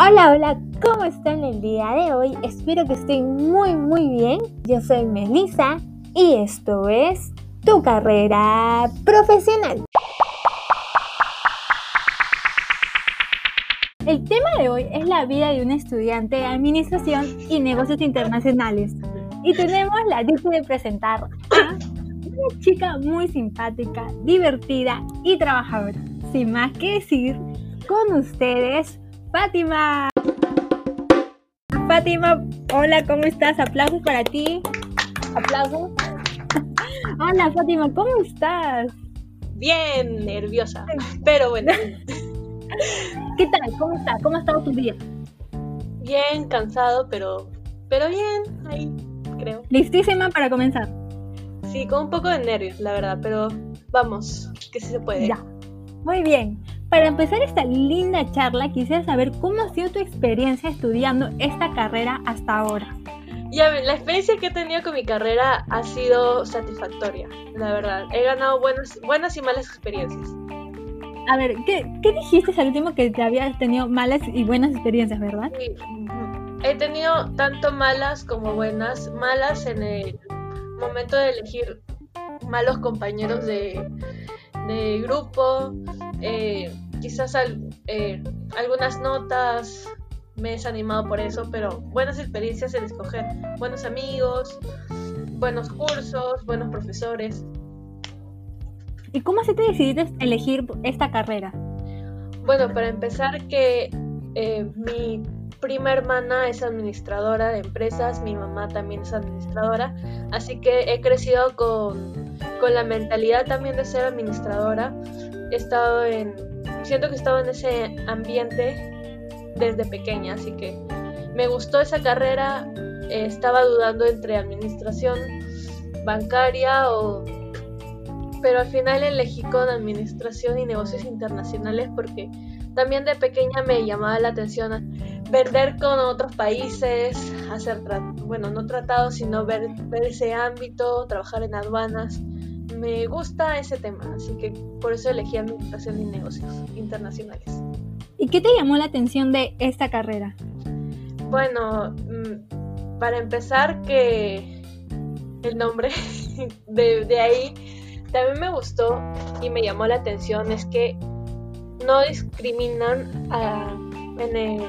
Hola, hola, ¿cómo están el día de hoy? Espero que estén muy, muy bien. Yo soy Melissa y esto es Tu carrera profesional. El tema de hoy es la vida de un estudiante de Administración y Negocios Internacionales. Y tenemos la dicha de presentar a una chica muy simpática, divertida y trabajadora. Sin más que decir, con ustedes, Fátima. Fátima, hola, ¿cómo estás? Aplausos para ti. Aplausos. Hola, Fátima, ¿cómo estás? Bien, nerviosa, pero bueno. ¿Qué tal? ¿Cómo estás? ¿Cómo ha estado tu día? Bien, cansado, pero, pero bien, ahí creo. Listísima para comenzar. Sí, con un poco de nervios, la verdad, pero vamos, que sí se puede. Ya. Muy bien. Para empezar esta linda charla, quisiera saber cómo ha sido tu experiencia estudiando esta carrera hasta ahora. Ya, la experiencia que he tenido con mi carrera ha sido satisfactoria, la verdad. He ganado buenas, buenas y malas experiencias. A ver, ¿qué, qué dijiste al último que te habías tenido malas y buenas experiencias, verdad? Sí, he tenido tanto malas como buenas. Malas en el momento de elegir malos compañeros de, de grupo, eh, quizás eh, algunas notas me he desanimado por eso, pero buenas experiencias en escoger buenos amigos, buenos cursos, buenos profesores. ¿Y cómo se te decidiste elegir esta carrera? Bueno, para empezar que eh, mi prima hermana es administradora de empresas, mi mamá también es administradora, así que he crecido con, con la mentalidad también de ser administradora. He estado en, siento que he estado en ese ambiente desde pequeña, así que me gustó esa carrera, estaba dudando entre administración bancaria o... Pero al final elegí con administración y negocios internacionales porque también de pequeña me llamaba la atención vender con otros países, hacer, bueno, no tratados, sino ver, ver ese ámbito, trabajar en aduanas. Me gusta ese tema, así que por eso elegí Administración y Negocios Internacionales. ¿Y qué te llamó la atención de esta carrera? Bueno, mm, para empezar que el nombre de, de ahí también me gustó y me llamó la atención es que no discriminan a, en el,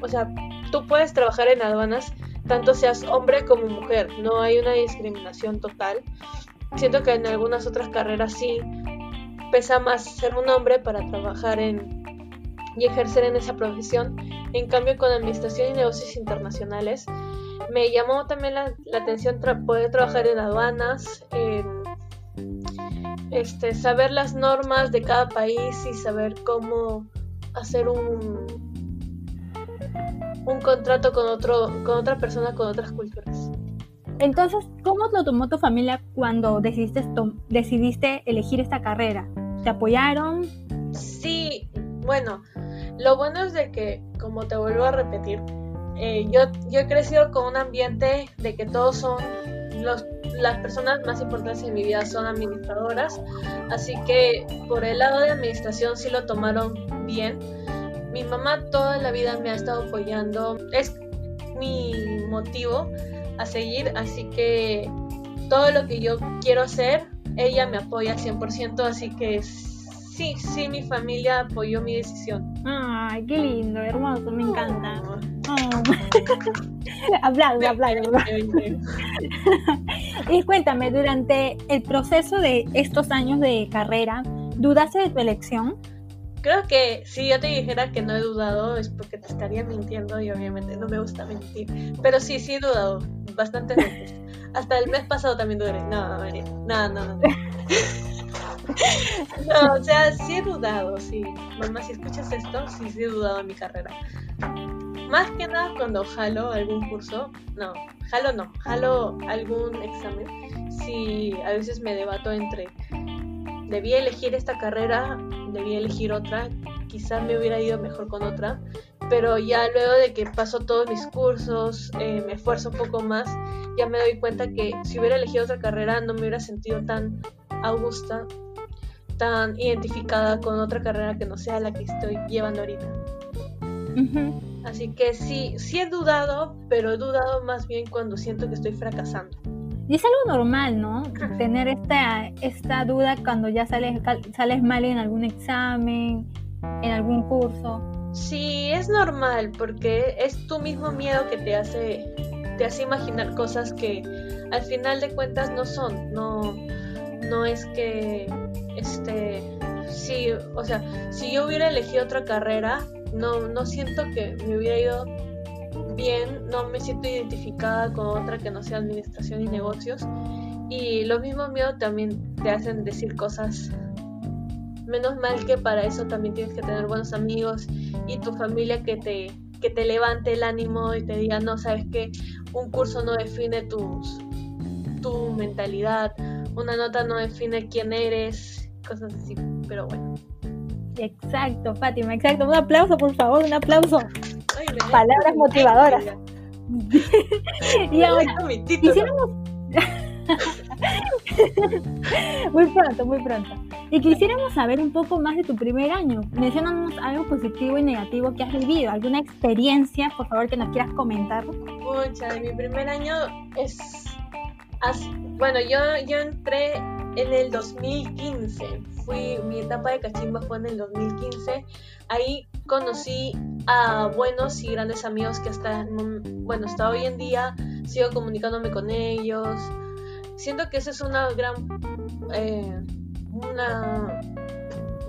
o sea, tú puedes trabajar en aduanas tanto seas hombre como mujer, no hay una discriminación total. Siento que en algunas otras carreras sí pesa más ser un hombre para trabajar en y ejercer en esa profesión. En cambio, con Administración y Negocios Internacionales, me llamó también la, atención poder trabajar en aduanas, este, saber las normas de cada país y saber cómo hacer un, un contrato con, otro, con otra persona con otras culturas. Entonces, ¿cómo lo tomó tu familia cuando decidiste, decidiste elegir esta carrera? ¿Te apoyaron? Sí, bueno, lo bueno es de que, como te vuelvo a repetir, eh, yo, yo he crecido con un ambiente de que todos son los, las personas más importantes en mi vida son administradoras, así que por el lado de administración sí lo tomaron bien. Mi mamá toda la vida me ha estado apoyando, es mi motivo a seguir, así que todo lo que yo quiero hacer, ella me apoya 100%, así que sí, sí, mi familia apoyó mi decisión. Ay, qué lindo, hermoso, me encanta. Oh. aplausos, aplausos. y cuéntame, durante el proceso de estos años de carrera, ¿dudaste de tu elección? Creo que si yo te dijera que no he dudado es porque te estaría mintiendo y obviamente no me gusta mentir. Pero sí, sí he dudado bastante veces. Hasta el mes pasado también dudé. No, no, no, no. No, o sea, sí he dudado, sí. Mamá, si escuchas esto, sí, sí he dudado en mi carrera. Más que nada cuando jalo algún curso, no, jalo no, jalo algún examen. Si a veces me debato entre, debía elegir esta carrera, debía elegir otra, quizá me hubiera ido mejor con otra, pero ya luego de que paso todos mis cursos, eh, me esfuerzo un poco más, ya me doy cuenta que si hubiera elegido otra carrera no me hubiera sentido tan augusta, tan identificada con otra carrera que no sea la que estoy llevando ahorita. Así que sí, sí he dudado, pero he dudado más bien cuando siento que estoy fracasando. Y es algo normal, ¿no? Tener esta, esta duda cuando ya sales, sales mal en algún examen, en algún curso. Sí, es normal porque es tu mismo miedo que te hace, te hace imaginar cosas que al final de cuentas no son. No, no es que, este, sí, o sea, si yo hubiera elegido otra carrera, no, no siento que me hubiera ido bien, no me siento identificada con otra que no sea administración y negocios. Y los mismos miedos también te hacen decir cosas. Menos mal que para eso también tienes que tener buenos amigos y tu familia que te, que te levante el ánimo y te diga, no, sabes que un curso no define tus, tu mentalidad, una nota no define quién eres, cosas así, pero bueno. Exacto, Fátima, exacto. Un aplauso, por favor, un aplauso. Palabras motivadoras. y ahora, quisiéramos... muy pronto, muy pronto. Y quisiéramos saber un poco más de tu primer año. Menciónanos algo positivo y negativo que has vivido, alguna experiencia, por favor, que nos quieras comentar. Mucha, mi primer año es... Bueno, yo, yo entré en el 2015 fui, mi etapa de cachimba fue en el 2015. Ahí conocí a buenos y grandes amigos que hasta, bueno, hasta hoy en día sigo comunicándome con ellos. Siento que esa es una gran, eh, una,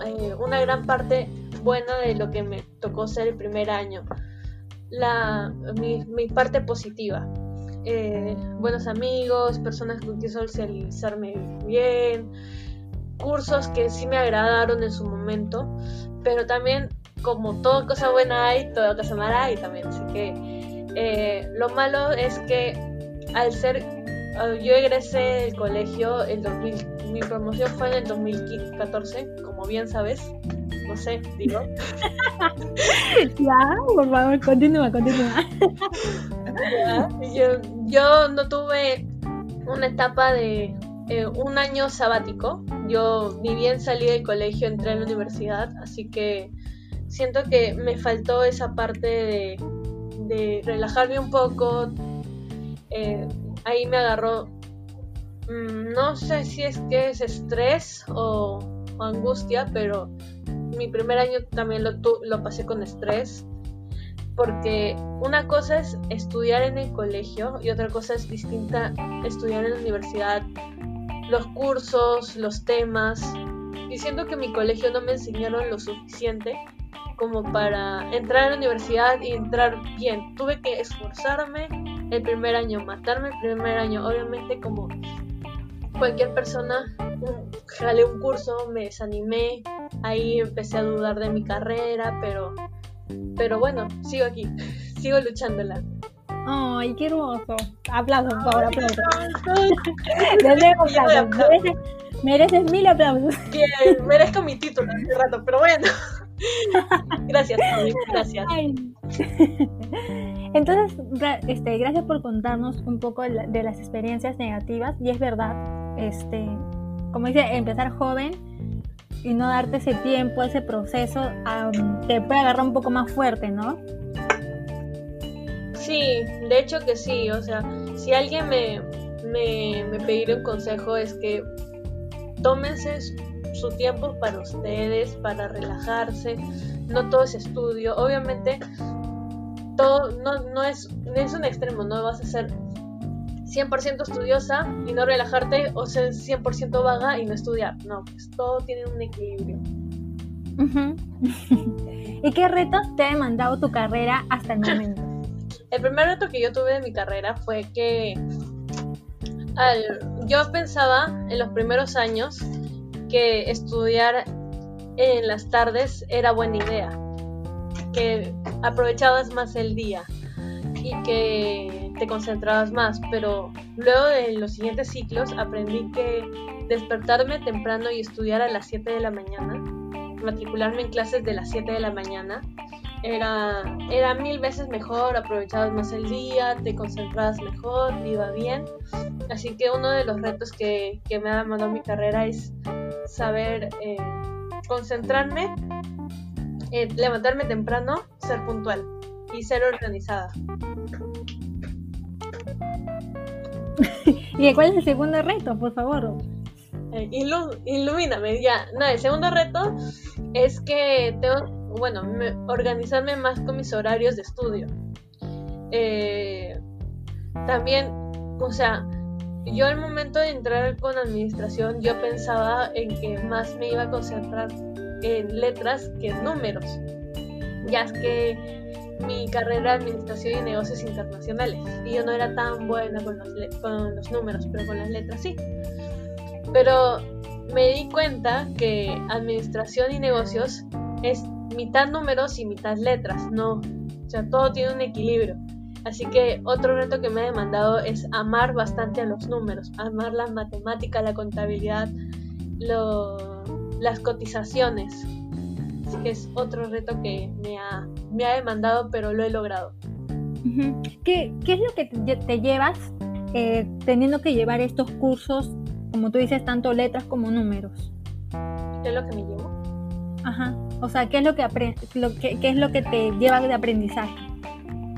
eh, una gran parte buena de lo que me tocó ser el primer año. La, mi, mi parte positiva. Eh, buenos amigos, personas con quien socializarme bien, cursos que sí me agradaron en su momento, pero también como toda cosa buena hay, toda cosa mala hay también. Así que eh, lo malo es que al ser, eh, yo egresé del colegio, el 2000, mi promoción fue en el 2014, como bien sabes. No sé, digo. ya, por favor, continúa, continúa. yo, yo no tuve una etapa de eh, un año sabático. Yo ni bien salí del colegio, entré a la universidad, así que siento que me faltó esa parte de, relajarme un poco. Eh, ahí me agarró, mm, no sé si es que es estrés o, angustia, pero mi primer año también lo, lo pasé con estrés porque una cosa es estudiar en el colegio y otra cosa es distinta estudiar en la universidad los cursos, los temas. Y siento que mi colegio no me enseñaron lo suficiente como para entrar a la universidad y entrar bien. Tuve que esforzarme el primer año, matarme el primer año. Obviamente como cualquier persona, jalé un curso, me desanimé, ahí empecé a dudar de mi carrera, pero, pero bueno, sigo aquí, sigo luchándola. Ay, qué hermoso. Aplausos, por favor, aplausos. Mereces, mereces mil aplausos. Bien, merezco mi título hace rato, pero bueno. Gracias, gracias. Entonces, este, gracias por contarnos un poco de las experiencias negativas. Y es verdad, este, como dice, empezar joven y no darte ese tiempo, ese proceso, te puede agarrar un poco más fuerte, ¿no? Sí, de hecho que sí, o sea, si alguien me, me, me un consejo es que tómense su tiempo para ustedes, para relajarse, no todo es estudio, obviamente todo no, no, es, es un extremo, no vas a ser 100% estudiosa y no relajarte o ser 100% vaga y no estudiar, no, pues todo tiene un equilibrio. ¿Y qué retos te ha demandado tu carrera hasta el momento? El primer reto que yo tuve en mi carrera fue que yo pensaba en los primeros años que estudiar en las tardes era buena idea, que aprovechabas más el día y que te concentrabas más, pero luego de los siguientes ciclos aprendí que despertarme temprano y estudiar a las 7 de la mañana, matricularme en clases de las 7 de la mañana, era, era mil veces mejor, aprovechabas más el día, te concentrabas mejor, iba bien. Así que uno de los retos que, me ha demandado mi carrera es saber eh, concentrarme, eh, levantarme temprano, ser puntual y ser organizada. ¿Y cuál es el segundo reto, por favor? Eh, ilumíname, ya. No, el segundo reto es que tengo, bueno, organizarme más con mis horarios de estudio. Eh, también, o sea, yo al momento de entrar con administración, yo pensaba en que más me iba a concentrar en letras que en números, ya es que mi carrera de administración y negocios internacionales y yo no era tan buena con los, con los números, pero con las letras sí. Pero me di cuenta que administración y negocios es mitad números y mitad letras, no, o sea, todo tiene un equilibrio. Así que otro reto que me ha demandado es amar bastante a los números, amar la matemática, la contabilidad, las cotizaciones. Así que es otro reto que me ha, me ha demandado, pero lo he logrado. ¿Qué, es lo que te, llevas eh, teniendo que llevar estos cursos, como tú dices, tanto letras como números? ¿Qué es lo que me llevo? Ajá. O sea, ¿qué es lo que, lo qué es lo que te lleva de aprendizaje?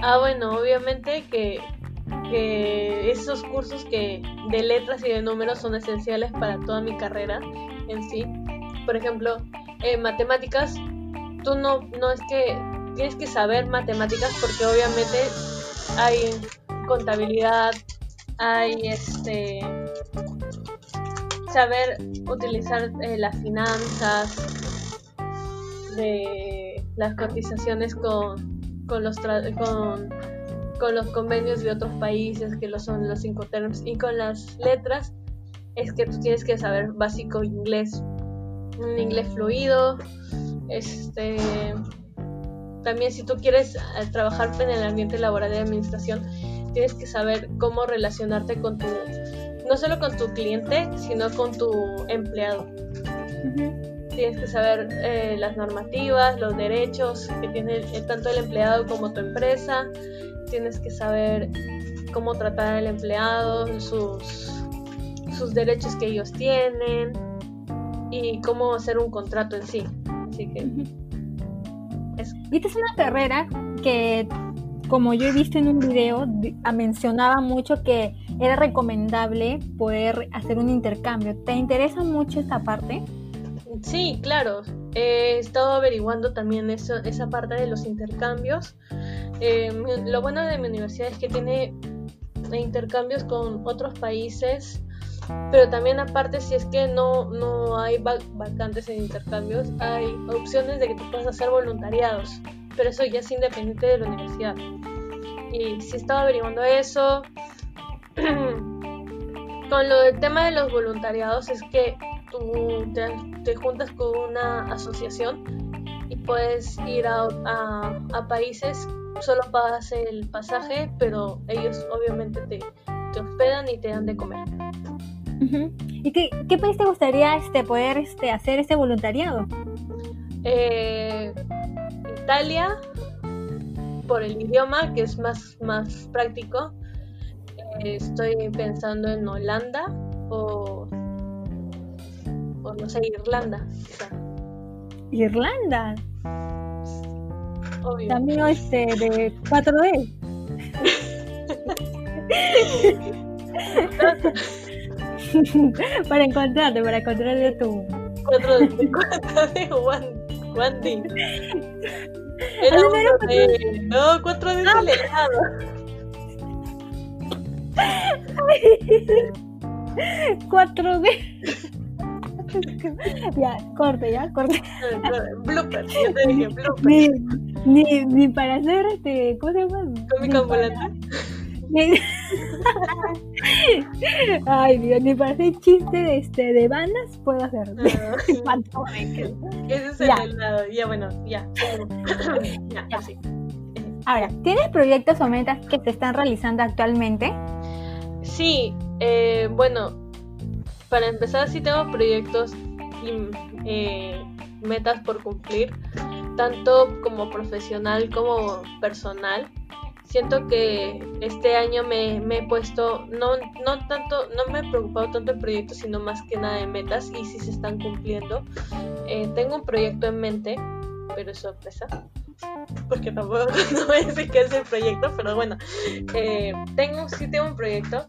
Ah, bueno, obviamente que, esos cursos que de letras y de números son esenciales para toda mi carrera en sí. Por ejemplo, en matemáticas, tú no, no es que tienes que saber matemáticas porque obviamente hay contabilidad, hay este saber utilizar eh, las finanzas de las cotizaciones con con los, con, con los convenios de otros países que lo son los cinco terms y con las letras es que tú tienes que saber básico inglés, un inglés fluido, este también si tú quieres eh, trabajar en el ambiente laboral de administración, tienes que saber cómo relacionarte con tu, no solo con tu cliente, sino con tu empleado tienes que saber eh, las normativas, los derechos que tiene tanto el empleado como tu empresa, tienes que saber cómo tratar al empleado, sus, sus derechos que ellos tienen y cómo hacer un contrato en sí. Así que... Y esta es una carrera que, como yo he visto en un video, mencionaba mucho que era recomendable poder hacer un intercambio. ¿Te interesa mucho esta parte? Sí, claro. He estado averiguando también eso, esa parte de los intercambios. Eh, lo bueno de mi universidad es que tiene intercambios con otros países, pero también aparte si es que no, no hay vacantes en intercambios, hay opciones de que tú puedas hacer voluntariados, pero eso ya es independiente de la universidad. Y si estaba averiguando eso, con lo del tema de los voluntariados es que tú te, juntas con una asociación y puedes ir a, a, países, solo pagas el pasaje, pero ellos obviamente te, te hospedan y te dan de comer. ¿Y qué, qué, país te gustaría este, poder este, hacer este voluntariado? Eh, Italia, por el idioma, que es más, más práctico. Eh, estoy pensando en Holanda o no sé, Irlanda. Irlanda. Obvio. También este de 4D. para encontrarte, para encontrarte tu 4D, 4D Wandy. Era uno de... No, 4D acelerado. 4D. ya, corte, ya, corte. blooper, yo te dije blooper. Ni, ni, para hacer este, ¿cómo se llama? Cómica ambulante. Ay, Dios, ni para hacer chiste de, este, de bandas puedo hacer. No. Ese es el del lado. Ya, bueno, ya. ya, así. Ahora, ¿tienes proyectos o metas que se están realizando actualmente? Sí, eh, bueno, para empezar sí tengo proyectos y eh, metas por cumplir, tanto como profesional como personal. Siento que este año me, he puesto, no, no tanto, no me he preocupado tanto en proyectos, sino más que nada en metas y si se están cumpliendo. Eh, tengo un proyecto en mente, pero es sorpresa. porque tampoco no voy a decir que es el proyecto, pero bueno, eh, tengo, sí tengo un proyecto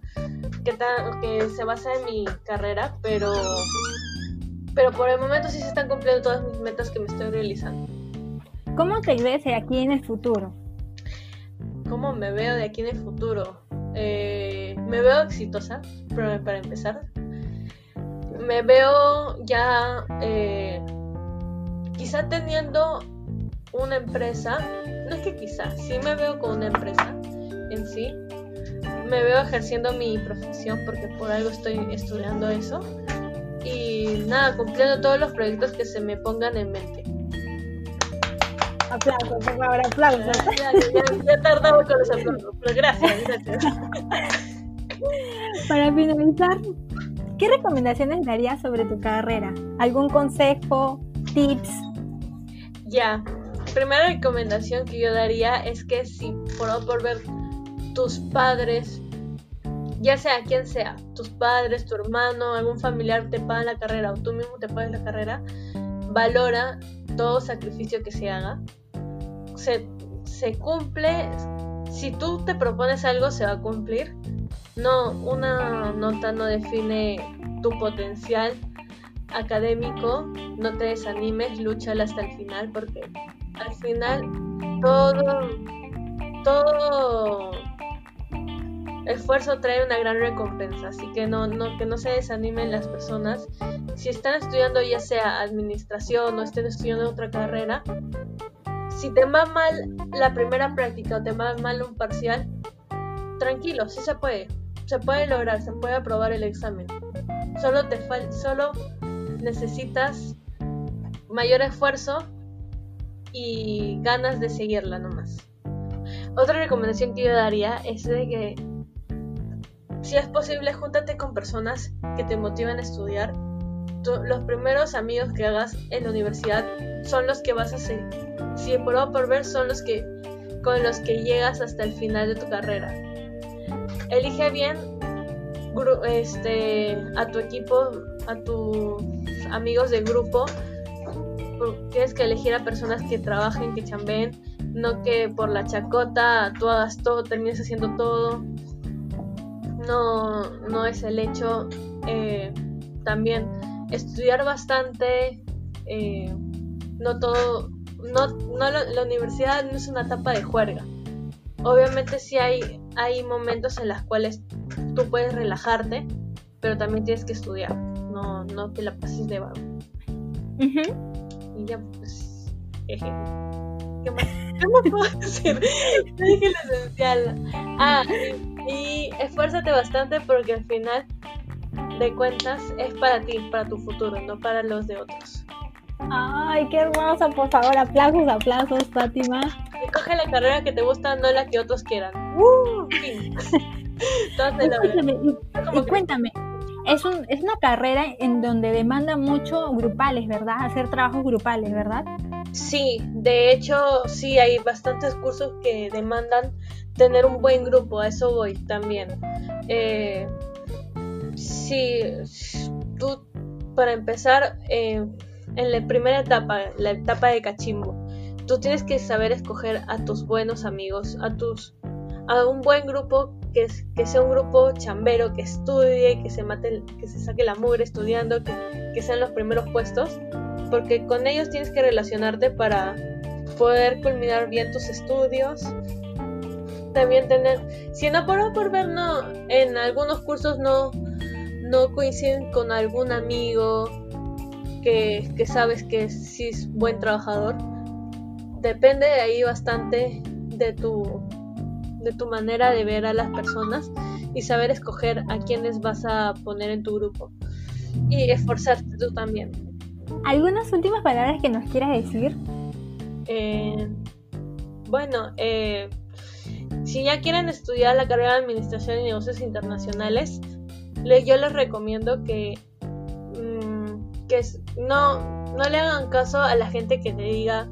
que, que se basa en mi carrera, pero, pero por el momento sí se están cumpliendo todas mis metas que me estoy realizando. ¿Cómo te ves de aquí en el futuro? ¿Cómo me veo de aquí en el futuro? Eh, me veo exitosa, pero para empezar. Me veo ya eh, quizá teniendo una empresa, no es que quizá, sí me veo con una empresa en sí, me veo ejerciendo mi profesión porque por algo estoy estudiando eso y nada, cumpliendo todos los proyectos que se me pongan en mente. Aplausos, por favor, aplausos. Ya, ya, tardaba con los aplausos, pero gracias, gracias. Para finalizar, ¿qué recomendaciones darías sobre tu carrera? ¿Algún consejo, tips? Ya, primera recomendación que yo daría es que si por, por ver tus padres, ya sea quien sea, tus padres, tu hermano, algún familiar te paga la carrera o tú mismo te pagas la carrera, valora todo sacrificio que se haga. Se, se cumple, si tú te propones algo, se va a cumplir. No, una nota no define tu potencial académico, no te desanimes, lúchala hasta el final porque al final todo, todo esfuerzo trae una gran recompensa, así que no, que no se desanimen las personas. Si están estudiando ya sea administración o estén estudiando otra carrera, si te va mal la primera práctica o te va mal un parcial, tranquilo, sí se puede, se puede lograr, se puede aprobar el examen. Solo te solo necesitas mayor esfuerzo y ganas de seguirla nomás. Otra recomendación que yo daría es de que si es posible júntate con personas que te motivan a estudiar. los primeros amigos que hagas en la universidad son los que vas a seguir. Si por O por ver son los que con los que llegas hasta el final de tu carrera. Elige bien este, a tu equipo, a tus amigos de grupo tienes que elegir a personas que trabajen, que chambeen, no que por la chacota tú hagas todo, termines haciendo todo. No, no es el hecho. Eh, también estudiar bastante, eh, no todo, no, no la, universidad no es una etapa de juerga. Obviamente sí hay, hay momentos en los cuales tú puedes relajarte, pero también tienes que estudiar, no, no que la pases de vago y ya pues ¿Qué más? ¿Qué puedo decir? dije lo esencial. Ah, y, esfuérzate bastante porque al final de cuentas es para ti, para tu futuro, no para los de otros. Ay, qué hermosa, por favor, aplausos, aplausos, Fátima. Y coge la carrera que te gusta, no la que otros quieran. ¡Uh! Entonces, y, cuéntame, es, un, es una carrera en donde demanda mucho grupales, ¿verdad? Hacer trabajos grupales, ¿verdad? Sí, de hecho, sí, hay bastantes cursos que demandan tener un buen grupo, a eso voy también. Eh, sí, tú, para empezar, eh, en la primera etapa, la etapa de cachimbo, tú tienes que saber escoger a tus buenos amigos, a tus a un buen grupo que, que sea un grupo chambero, que estudie, que se mate, que se saque la mugre estudiando, que, que sean los primeros puestos, porque con ellos tienes que relacionarte para poder culminar bien tus estudios. También tener, si no por, por ver, no, en algunos cursos no, no coinciden con algún amigo que, que sabes que sí es buen trabajador. Depende de ahí bastante de tu de tu manera de ver a las personas y saber escoger a quienes vas a poner en tu grupo y esforzarte tú también. ¿Algunas últimas palabras que nos quieras decir? Eh, bueno, eh, si ya quieren estudiar la carrera de Administración y Negocios Internacionales, yo les recomiendo que, mm, que no, no le hagan caso a la gente que te diga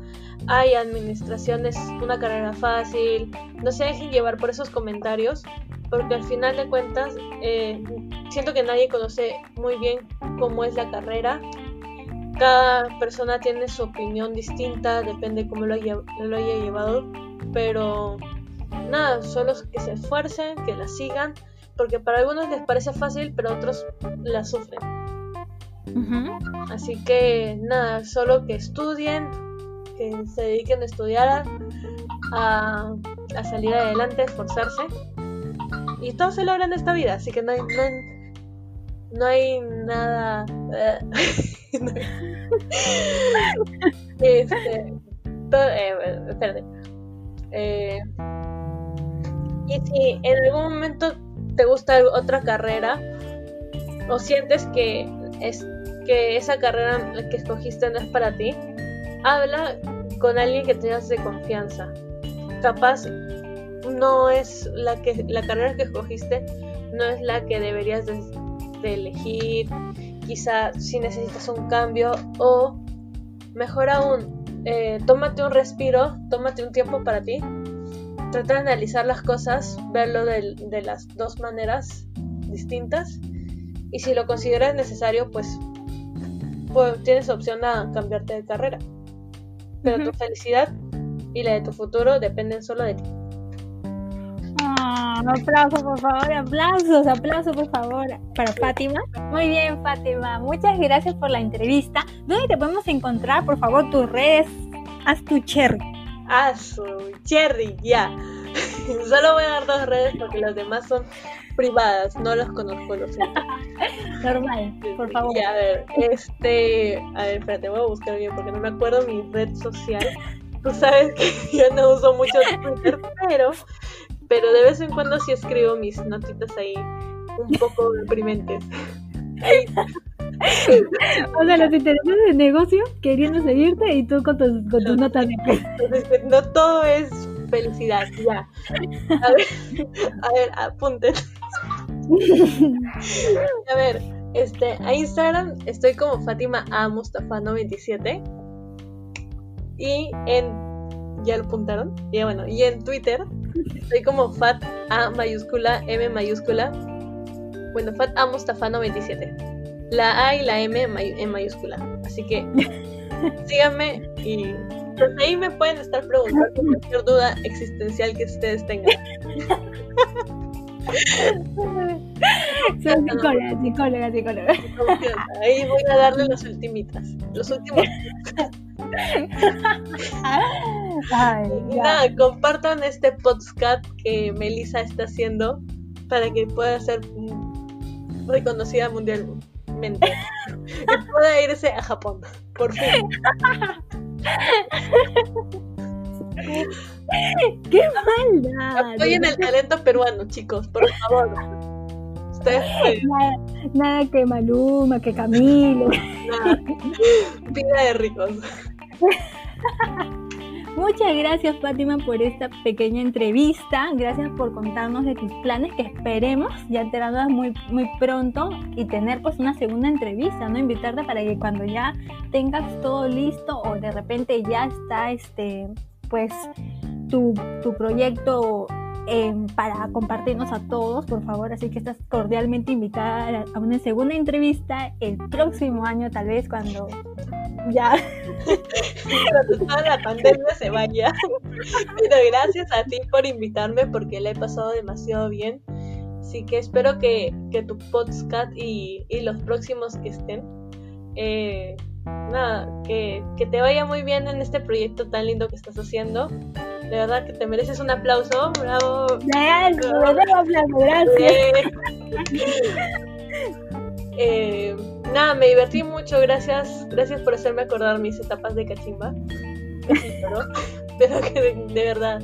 ay, administración es una carrera fácil, no se dejen llevar por esos comentarios, porque al final de cuentas eh, siento que nadie conoce muy bien cómo es la carrera cada persona tiene su opinión distinta, depende cómo lo haya, lo haya llevado, pero nada, solo que se esfuercen, que la sigan, porque para algunos les parece fácil, pero otros la sufren. Así que nada, solo que estudien, que se dediquen a estudiar, a, a salir adelante, esforzarse. Y todo se logra en esta vida, así que no hay, no hay, nada... este, todo, eh, eh, y si en algún momento te gusta otra carrera o sientes que es que esa carrera que escogiste no es para ti, habla con alguien que tengas de confianza. Capaz no es la que la carrera que escogiste no es la que deberías de, elegir. Quizá si necesitas un cambio o mejor aún, eh, tómate un respiro, tómate un tiempo para ti. Trata de analizar las cosas, verlo de, de las dos maneras distintas y si lo consideras necesario, pues pues, tienes opción a cambiarte de carrera. Pero tu felicidad y la de tu futuro dependen solo de ti. Ah, aplausos, por favor, aplausos, aplausos, por favor, para Fátima. Muy bien, Fátima, muchas gracias por la entrevista. ¿Dónde te podemos encontrar, por favor, tus redes? Haz tu cherry. Haz tu cherry, ya. Solo voy a dar dos redes porque las demás son privadas, no las conozco, lo siento. Normal, por favor. a ver, este. A ver, espérate, voy a buscar bien porque no me acuerdo mi red social. Tú sabes que yo no uso mucho Twitter, pero. Pero de vez en cuando sí escribo mis notitas ahí un poco deprimentes. o sea, los intereses de negocio queriendo seguirte y tú con tus, con tus notas de No todo es felicidad, ya. A ver, a ver, apunten. A ver, este, a Instagram estoy como Fátima A Mustafa 97 y en ya lo apuntaron, y bueno, y en Twitter estoy como Fat A mayúscula M mayúscula. Bueno, Fat A Mustafa 97. La A y la M en mayúscula. Así que síganme y pues ahí me pueden estar preguntando cualquier duda existencial que ustedes tengan. Soy psicóloga, psicóloga, psicóloga. Ahí voy a darle los ultimitas. Los últimos. y nada, compartan este podcast que Melissa está haciendo para que pueda ser reconocida mundialmente y pueda irse a Japón, por fin. ¡Qué maldad! Apoyen el talento peruano, chicos, por favor. nada, que Maluma, que Camilo. Vida de ricos. Muchas gracias Fátima por esta pequeña entrevista. Gracias por contarnos de tus planes que esperemos ya enterarnos muy, muy pronto y tener pues una segunda entrevista, ¿no? Invitarte para que cuando ya tengas todo listo o de repente ya está este pues tu, tu proyecto Em, para compartirnos a todos, por favor. Así que estás cordialmente invitada a una segunda entrevista el próximo año, tal vez cuando ya. cuando toda la pandemia se vaya. Pero gracias a ti por invitarme porque le he pasado demasiado bien. Así que espero que, que tu podcast y, y, los próximos que estén. Eh, nada, que, que te vaya muy bien en este proyecto tan lindo que estás haciendo de verdad que te mereces un aplauso. Bravo. gracias. Eh, nada, me divertí mucho. Gracias, gracias por hacerme acordar mis etapas de cachimba. Pero que de, verdad,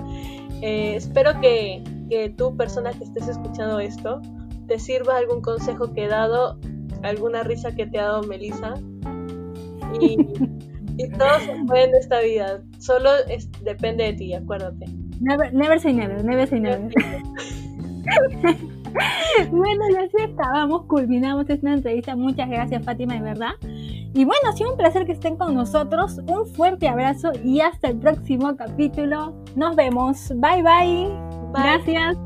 eh, espero que, que tú, persona que estés escuchando esto, te sirva algún consejo que he dado, alguna risa que te ha dado Melissa. Y y todo se puede en esta vida. Solo depende de ti, acuérdate. Never, never say never, never say never. bueno, ya se acabamos, culminamos esta entrevista. Muchas gracias, Fátima, de verdad. Y bueno, ha sido un placer que estén con nosotros. Un fuerte abrazo y hasta el próximo capítulo. Nos vemos. bye. bye. Gracias.